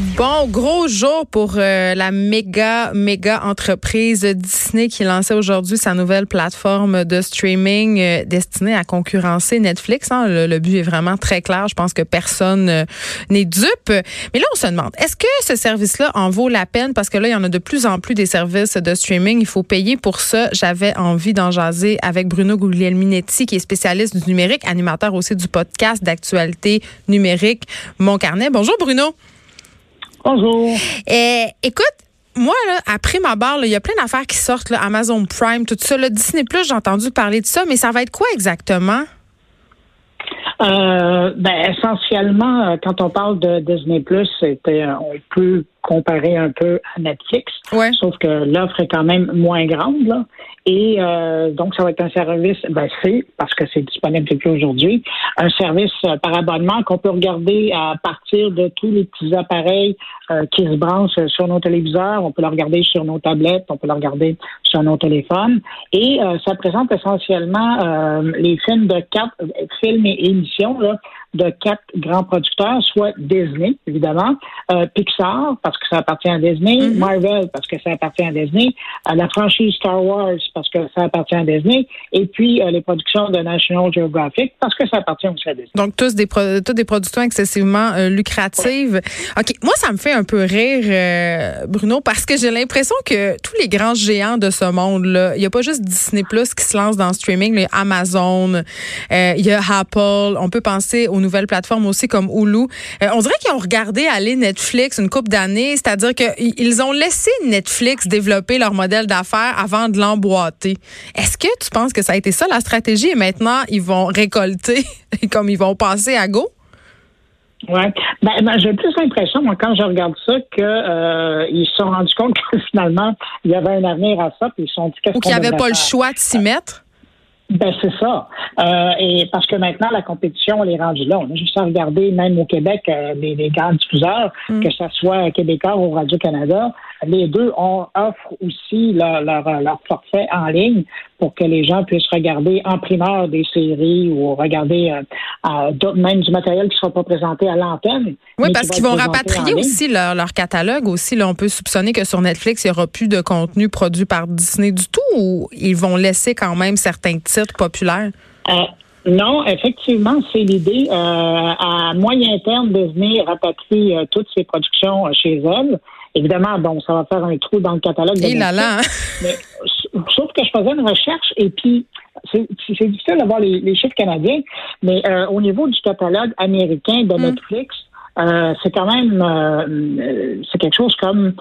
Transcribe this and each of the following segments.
Bon, gros jour pour euh, la méga, méga entreprise Disney qui lançait aujourd'hui sa nouvelle plateforme de streaming euh, destinée à concurrencer Netflix. Hein. Le, but est vraiment très clair. Je pense que personne euh, n'est dupe. Mais là, on se demande, est-ce que ce service-là en vaut la peine? Parce que là, il y en a de plus en plus des services de streaming. Il faut payer pour ça. J'avais envie d'en jaser avec Bruno Guglielminetti, qui est spécialiste du numérique, animateur aussi du podcast d'actualité numérique Mon Carnet. Bonjour, Bruno. Bonjour. Eh, écoute, moi, là, après ma barre, il y a plein d'affaires qui sortent, là, Amazon Prime, tout ça. Là, Disney Plus, j'ai entendu parler de ça, mais ça va être quoi exactement? Euh, ben, essentiellement, euh, quand on parle de Disney Plus, c'était, on peut comparer un peu à Netflix, ouais. sauf que l'offre est quand même moins grande. Là. Et euh, donc, ça va être un service, ben, c'est, parce que c'est disponible depuis aujourd'hui, un service euh, par abonnement qu'on peut regarder à partir de tous les petits appareils euh, qui se branchent sur nos téléviseurs. On peut le regarder sur nos tablettes, on peut le regarder sur nos téléphones. Et ça présente essentiellement les films de quatre films et émissions là, de quatre grands producteurs, soit Disney, évidemment, Pixar, parce que ça appartient à Disney, mm-hmm. Marvel, parce que ça appartient à Disney, la franchise Star Wars, parce que ça appartient à Disney, et puis euh, les productions de National Geographic parce que ça appartient aussi à Disney. Donc, tous des, toutes des productions excessivement euh, lucratives. OK, moi, ça me fait un peu rire, euh, Bruno, parce que j'ai l'impression que tous les grands géants de ce monde-là, il n'y a pas juste Disney Plus qui se lance dans le streaming, les Amazon, il y a Apple, on peut penser aux nouvelles plateformes aussi comme Hulu. on dirait qu'ils ont regardé aller Netflix une couple d'années, c'est-à-dire qu'ils ont laissé Netflix développer leur modèle d'affaires avant de l'emboîter est-ce que tu penses que ça a été ça la stratégie et maintenant ils vont récolter comme ils vont passer à go? Oui. Ben, ben, j'ai plus l'impression, moi, quand je regarde ça, qu'ils euh, se sont rendus compte que finalement, il y avait un avenir à ça, puis ils se sont dit qu'est-ce Ou qu'il n'y avait pas le choix de s'y mettre? Ben c'est ça. Euh, et parce que maintenant la compétition elle est rendue là. On a juste à regarder même au Québec euh, les, les grands diffuseurs, mm. que ce soit Québécois ou Radio Canada, les deux ont, offrent aussi leur, leur, forfait en ligne pour que les gens puissent regarder en primeur des séries ou regarder euh, même du matériel qui ne sera pas présenté à l'antenne. Oui, parce qu'ils vont rapatrier aussi leur, leur, catalogue aussi. Là, on peut soupçonner que sur Netflix, il n'y aura plus de contenu produit par Disney du tout ou ils vont laisser quand même certains titres populaires? Euh, non, effectivement, c'est l'idée. Euh, à moyen terme, de venir rapatrier euh, toutes ces productions chez elles. Évidemment, bon, ça va faire un trou dans le catalogue. De là là. Mais, sauf que je faisais une recherche et puis c'est difficile d'avoir les, les, chiffres canadiens, mais au niveau du catalogue américain de mm. Netflix, c'est quand même c'est quelque chose comme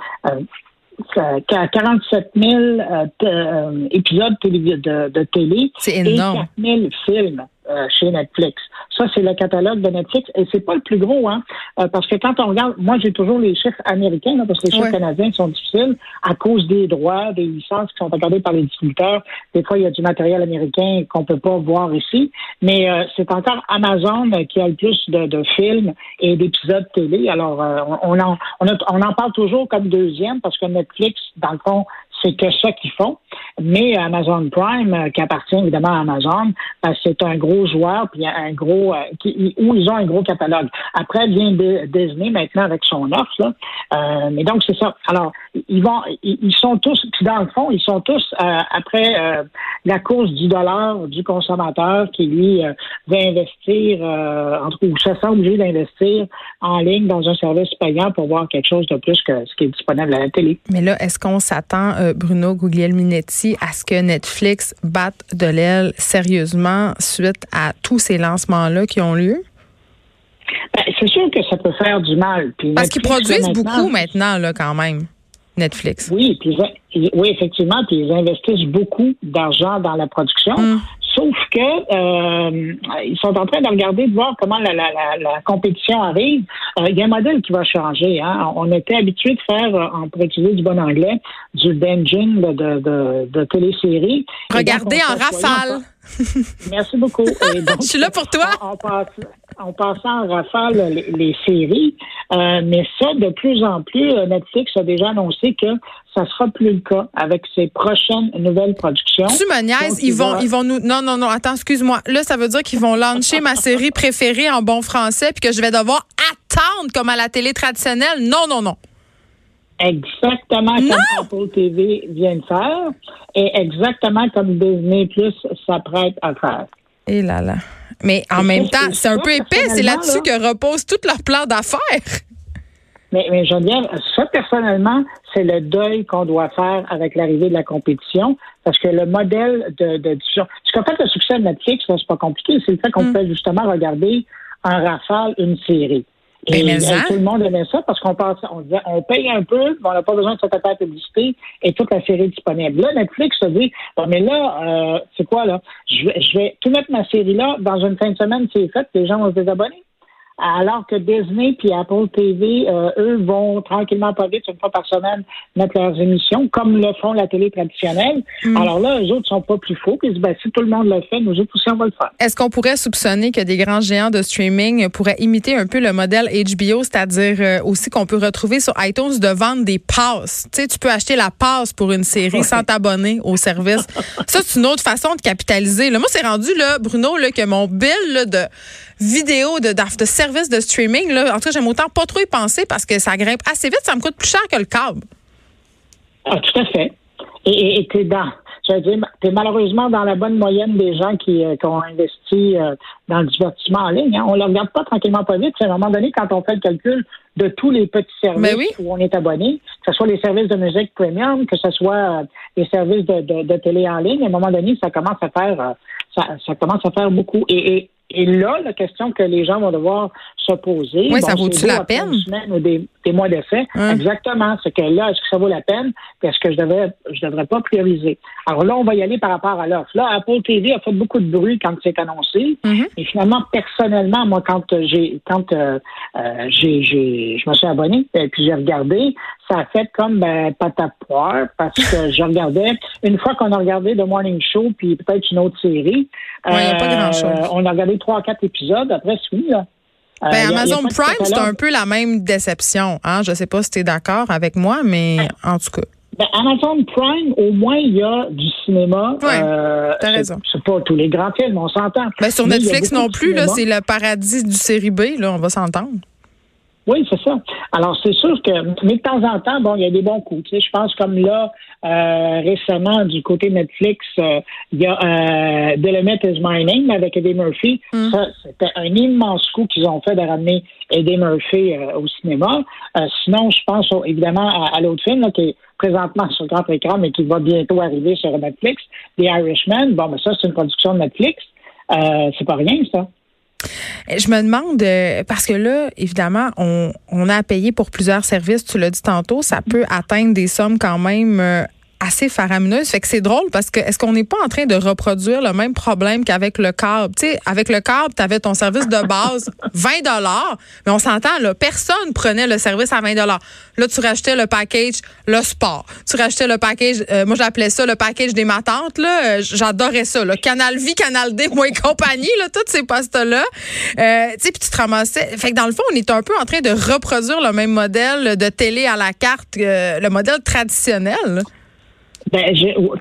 47 000 euh, euh, épisodes de, de télé et 4 000 films. Euh, chez Netflix. Ça, c'est le catalogue de Netflix et c'est pas le plus gros, hein, euh, parce que quand on regarde, moi j'ai toujours les chiffres américains, là, parce que les chiffres canadiens sont difficiles à cause des droits, des licences qui sont accordées par les distributeurs. Des fois, il y a du matériel américain qu'on peut pas voir ici, mais euh, c'est encore Amazon qui a le plus de, de films et d'épisodes télé. Alors, on, en, on, on en parle toujours comme deuxième parce que Netflix, dans le fond, c'est que ça qu'ils font. Mais Amazon Prime, euh, qui appartient évidemment à Amazon, euh, c'est un gros joueur, puis un gros, euh, qui, où ils ont un gros catalogue. Après vient Disney maintenant avec son offre. Là. mais donc c'est ça. Alors ils vont, ils sont tous, puis dans le fond, ils sont tous après la course du dollar du consommateur qui lui va investir, entre ou se sent obligé d'investir en ligne dans un service payant pour voir quelque chose de plus que ce qui est disponible à la télé. Mais là, est-ce qu'on s'attend Bruno Guglielminetti, à ce que Netflix batte de l'aile sérieusement suite à tous ces lancements-là qui ont lieu? Ben, c'est sûr que ça peut faire du mal. Parce qu'ils produisent beaucoup maintenant, là, quand même, Netflix. Oui, puis, oui, effectivement, puis ils investissent beaucoup d'argent dans la production. Hum. Sauf que euh, ils sont en train de regarder, de voir comment la, la, la, compétition arrive. Euh, il y a un modèle qui va changer. Hein. On était habitué de faire, en euh, pour utiliser du bon anglais, du binging de, de, de, de téléséries. Regarder en rafale. Merci beaucoup. Je suis là pour toi. On, passe, on passe en rafale les, séries, euh, mais ça, de plus en plus, euh, Netflix a déjà annoncé que ça sera plus le cas avec ses prochaines nouvelles productions. Tu me niaises, ils vont, ils vont nous. Non, non, non, attends, excuse-moi. Là, ça veut dire qu'ils vont lancer ma série préférée en bon français, puis que je vais devoir attendre comme à la télé traditionnelle. Non, non, non. Exactement comme Apple TV vient de faire et exactement comme Disney Plus s'apprête à faire. Et là là. Mais en même temps, c'est un peu épais. C'est là-dessus que repose tout leur plan d'affaires. Mais, mais dire, ça, personnellement, c'est le deuil qu'on doit faire avec l'arrivée de la compétition, parce que le modèle de, de diffusion. Ce qu'en fait le succès de Netflix, c'est pas compliqué, c'est le fait qu'on mm. peut justement regarder en rafale une série. Et, ben, tout le monde aimait ça parce qu'on pense, on disait, on paye un peu, mais on n'a pas besoin de se taper à la publicité et toute la série est disponible. Là, Netflix se dit, mais là, euh, c'est quoi là? Je vais, je vais tout mettre ma série là, dans une fin de semaine, c'est fait, les gens vont se désabonner alors que Disney puis Apple TV, euh, eux, vont tranquillement pas vite, une fois par semaine, mettre leurs émissions, comme le font la télé traditionnelle. Mm. Alors là, eux autres sont pas plus faux. Puis ben, si tout le monde le fait, nous autres aussi, on va le faire. Est-ce qu'on pourrait soupçonner que des grands géants de streaming pourraient imiter un peu le modèle HBO, c'est-à-dire euh, aussi qu'on peut retrouver sur iTunes de vendre des passes? Tu sais, tu peux acheter la passe pour une série sans t'abonner au service. Ça, c'est une autre façon de capitaliser. Là, moi, c'est rendu, là, Bruno, là, que mon bill de vidéos de, de, services de streaming, là, en tout cas, j'aime autant pas trop y penser parce que ça grimpe assez vite, ça me coûte plus cher que le câble. Ah, tout à fait. Et tu es dans, es malheureusement dans la bonne moyenne des gens qui, euh, ont investi euh, dans le divertissement en ligne. Hein. On ne le regarde pas tranquillement pas vite. À un moment donné, quand on fait le calcul de tous les petits services ben où on est abonné, que ce soit les services de musique premium, que ce soit euh, les services de, télé en ligne, à un moment donné, ça commence à faire ça, commence à faire beaucoup. et et là, la question que les gens vont devoir Oui, ça vaut-tu la peine? ou des, mois d'essai. Hein? Exactement. C'est que là, est-ce que ça vaut la peine? Est-ce que je devrais, je devrais pas prioriser? Alors là, on va y aller par rapport à l'offre. Là, Apple TV a fait beaucoup de bruit quand c'est annoncé. Mm-hmm. Et finalement, personnellement, moi, quand j'ai, quand euh, euh, j'ai, j'ai, je me suis abonné, et puis j'ai regardé, ça a fait comme ben, patate poire parce que je regardais une fois qu'on a regardé The Morning Show puis peut-être une autre série. pas euh, On a regardé trois quatre épisodes. Après, c'est fini là. Euh, ben, Amazon Prime, c'est un peu la même déception. Hein? Je sais pas si tu es d'accord avec moi, mais en tout cas. Ben, Amazon Prime, au moins, il y a du cinéma. Oui, euh, t'as raison. C'est pas tous les grands films, on s'entend. Ben, sur Netflix non plus, là, c'est le paradis du série B, là, on va s'entendre. Oui, c'est ça. Alors, c'est sûr que, mais de temps en temps, bon, il y a des bons coups. Tu sais, je pense comme là, euh, récemment, du côté Netflix, euh, il y a euh, The Limit is My Name avec Eddie Murphy. Mm. Ça, c'était un immense coup qu'ils ont fait de ramener Eddie Murphy au cinéma. sinon, je pense évidemment à, l'autre film qui est présentement sur le grand écran, mais qui va bientôt arriver sur Netflix, The Irishman. Bon, mais ça, c'est une production de Netflix. c'est pas rien, ça. Je me demande, euh, parce que là, évidemment, on, a payé pour plusieurs services, tu l'as dit tantôt, ça peut atteindre des sommes quand même euh, assez faramineuse. Fait que c'est drôle parce que est-ce qu'on n'est pas en train de reproduire le même problème qu'avec le câble? Tu sais, avec le câble, tu avais ton service de base 20 dollars, mais on s'entend, là, personne prenait le service à 20 dollars. Là, tu rachetais le package, le sport. Tu rachetais le package, euh, moi j'appelais ça le package des matantes, là. Euh, j'adorais ça, là. Canal Vie, Canal D, moi et compagnie, là, tous ces postes-là. Euh, tu sais, puis tu te ramassais. Fait que dans le fond, on est un peu en train de reproduire le même modèle de télé à la carte, le modèle traditionnel. Ben,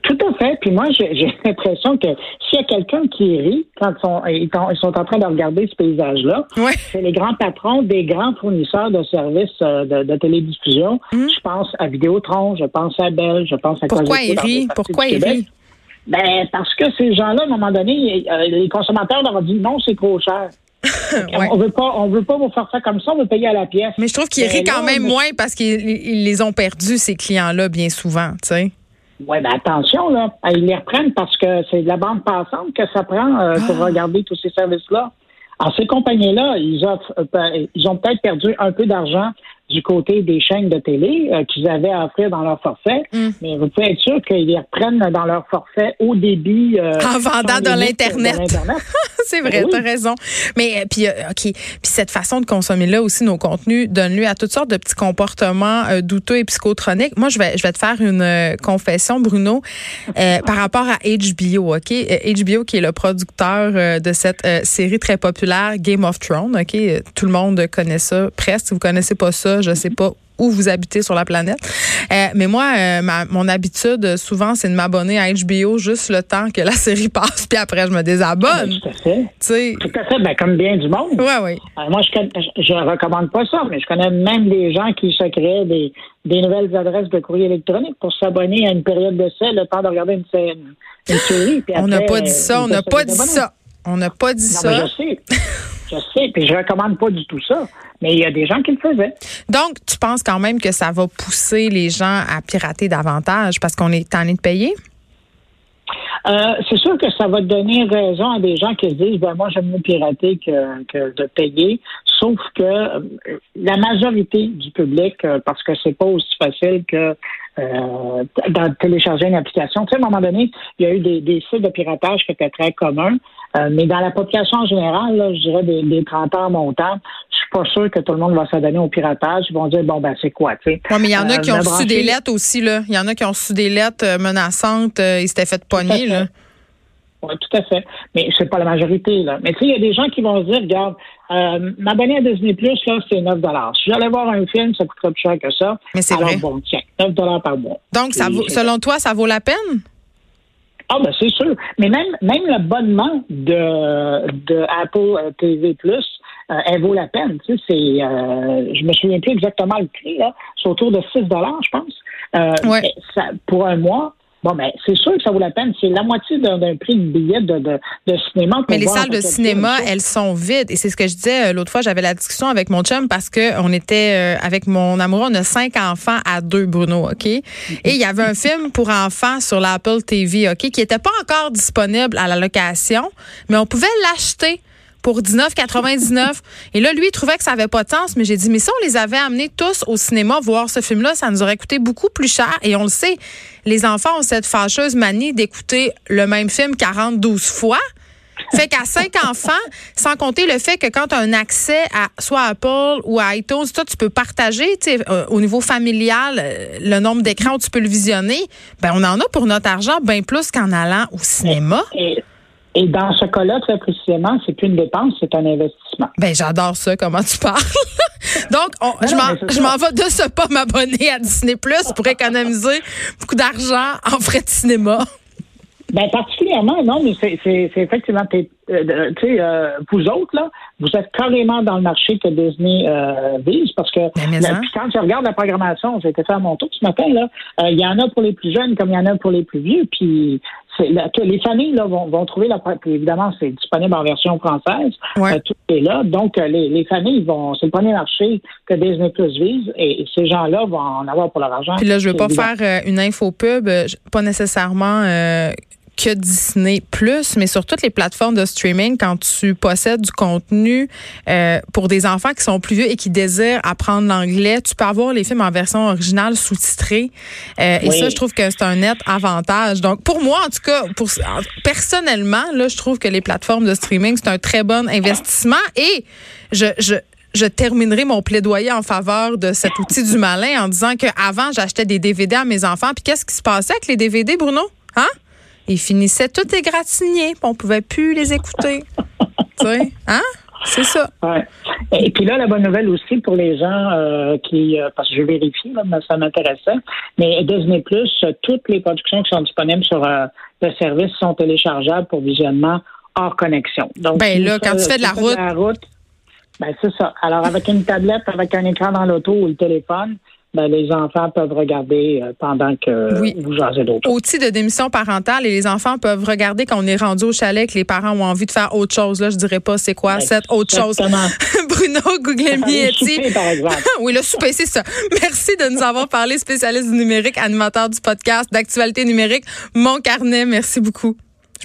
tout à fait. Puis moi, j'ai l'impression que s'il y a quelqu'un qui rit quand ils sont, en train de regarder ce paysage-là, c'est les grands patrons des grands fournisseurs de services euh, de, télédiffusion. Hum. Je pense à Vidéotron, je pense à Bell, je pense à Pourquoi ils rient? Pourquoi ils rient? Ben, parce que ces gens-là, à un moment donné, euh, les consommateurs leur ont dit non, c'est trop cher. On veut pas, on veut pas vous faire ça comme ça, on veut payer à la pièce. Mais je trouve qu'ils rient quand même moins parce qu'ils les ont perdus, ces clients-là, bien souvent, tu sais. Oui, ben attention, là. Ils les reprennent parce que c'est de la bande passante que ça prend euh, pour ah. regarder tous ces services-là. Alors, ces compagnies-là, ils, euh, ils ont peut-être perdu un peu d'argent du côté des chaînes de télé euh, qu'ils avaient à offrir dans leur forfait, mm. mais vous pouvez être sûr qu'ils les reprennent dans leur forfait au début. en vendant de l'Internet. c'est vrai, tu as raison. Mais puis OK, puis cette façon de consommer là aussi nos contenus donne lieu à toutes sortes de petits comportements douteux et psychotroniques. Moi, je vais je vais te faire une confession Bruno par rapport à HBO, OK? HBO qui est le producteur de cette série très populaire Game of Thrones, OK? Tout le monde connaît ça presque. Si vous connaissez pas ça, je sais pas où vous habitez sur la planète. Euh, mais moi, euh, mon habitude, souvent, c'est de m'abonner à HBO juste le temps que la série passe, puis après, je me désabonne. tout à fait. Tout à fait, ben, comme bien du monde. Oui, oui. Euh, moi, je ne recommande pas ça, mais je connais même des gens qui se créent des, des nouvelles adresses de courrier électronique pour s'abonner à une période d'essai, le temps de regarder une, une série. on n'a pas dit ça, on n'a pas dit ça. On n'a pas dit ça. je sais. je sais, puis je recommande pas du tout ça. Mais il y a des gens qui le faisaient. Donc, tu penses quand même que ça va pousser les gens à pirater davantage parce qu'on est tanné de payer? Euh, c'est sûr que ça va donner raison à des gens qui se disent ben moi j'aime mieux pirater que, que de payer. Sauf que euh, la majorité du public, euh, parce que c'est pas aussi facile que euh, de télécharger une application. Tu sais, à un moment donné, il y a eu des, des sites de piratage qui étaient très communs, euh, mais dans la population en général, là, je dirais des, des 30 ans montants, je suis pas sûr que tout le monde va s'adonner au piratage. Ils vont dire bon ben c'est quoi, tu sais? Ouais, mais il y en a qui ont reçu des lettres aussi là. Il y en a qui ont reçu des lettres menaçantes. ils s'étaient fait pogner là. Oui, tout à fait. Mais c'est pas la majorité, là. Mais tu sais, il y a des gens qui vont se dire, regarde, euh, m'abonner à Disney Plus, là, c'est 9 Si j'allais voir un film, ça coûterait plus cher que ça. Mais c'est vrai. bon, tiens, 9 par mois. Donc, ça vaut, selon toi, ça vaut la peine? Ah ben c'est sûr. Mais même même l'abonnement de, de Apple TV Plus, euh, elle vaut la peine. Tu sais, c'est euh, je me souviens plus exactement le prix, là. C'est autour de 6 je pense. Euh, ouais. ça, pour un mois, Bon, ben, c'est sûr que ça vaut la peine. C'est la moitié d'un prix de billet de, de, de cinéma. Mais les salles de cinéma, elles sont vides. Et c'est ce que je disais euh, l'autre fois. J'avais la discussion avec mon chum parce que on était euh, avec mon amoureux. On a cinq enfants à deux, Bruno, OK? Et il y avait un film pour enfants sur l'Apple TV, OK, qui n'était pas encore disponible à la location, mais on pouvait l'acheter pour 19,99. Et là, lui, il trouvait que ça avait pas de sens, mais j'ai dit, mais si on les avait amenés tous au cinéma voir ce film-là, ça nous aurait coûté beaucoup plus cher. Et on le sait, les enfants ont cette fâcheuse manie d'écouter le même film 42 fois. Fait qu'à cinq enfants, sans compter le fait que quand tu as un accès à soit Apple ou à iTunes, toi, tu peux partager euh, au niveau familial euh, le nombre d'écrans où tu peux le visionner. Ben, on en a pour notre argent bien plus qu'en allant au cinéma. Et dans ce cas-là, très précisément, c'est plus une dépense, c'est un investissement. Ben, j'adore ça, comment tu parles. Donc, je m'en vais de ce pas m'abonner à Disney Plus pour économiser beaucoup d'argent en frais de cinéma. Ben particulièrement, non, mais c'est effectivement, euh, tu sais, euh, vous autres, là, vous êtes carrément dans le marché que Disney euh, vise parce que hein? quand tu regardes la programmation, j'ai été faire mon tour ce matin, là, il y en a pour les plus jeunes comme il y en a pour les plus vieux, puis les familles là, vont, vont trouver la évidemment c'est disponible en version française tout est là. Donc les, les familles vont c'est le premier marché que Disney Plus vise et, ces gens là vont en avoir pour leur argent. Puis là je veux pas faire une info pub pas nécessairement que Disney Plus, mais sur toutes les plateformes de streaming, quand tu possèdes du contenu euh, pour des enfants qui sont plus vieux et qui désirent apprendre l'anglais, tu peux avoir les films en version originale sous-titrée. Euh, et ça, je trouve que c'est un net avantage. Donc, pour moi, en tout cas, pour, personnellement, là, je trouve que les plateformes de streaming, c'est un très bon investissement. Et je, je je terminerai mon plaidoyer en faveur de cet outil du malin en disant qu'avant, j'achetais des DVD à mes enfants. Puis qu'est-ce qui se passait avec les DVD, Bruno? Ils finissaient tout égratignés, on pouvait plus les écouter. tu sais, hein? C'est ça. Ouais. Et puis là, la bonne nouvelle aussi pour les gens euh, qui, euh, parce que je vérifie, là, ça m'intéressait, mais Disney Plus, toutes les productions qui sont disponibles sur euh, le service sont téléchargeables pour visionnement hors connexion. Donc, ben là, quand tu fais de la route, la route ben c'est ça. Alors avec une tablette, avec un écran dans l'auto ou le téléphone, ben, les enfants peuvent regarder euh, pendant que vous jasez d'autres. Outil de démission parentale et les enfants peuvent regarder quand on est rendu au chalet que les parents ont envie de faire autre chose. Là, je dirais pas c'est quoi cette autre chose? Bruno Guglielmietti. oui, le souper, c'est ça. Merci de nous avoir parlé, spécialiste du numérique, animateur du podcast d'actualité numérique. Mon carnet, merci beaucoup.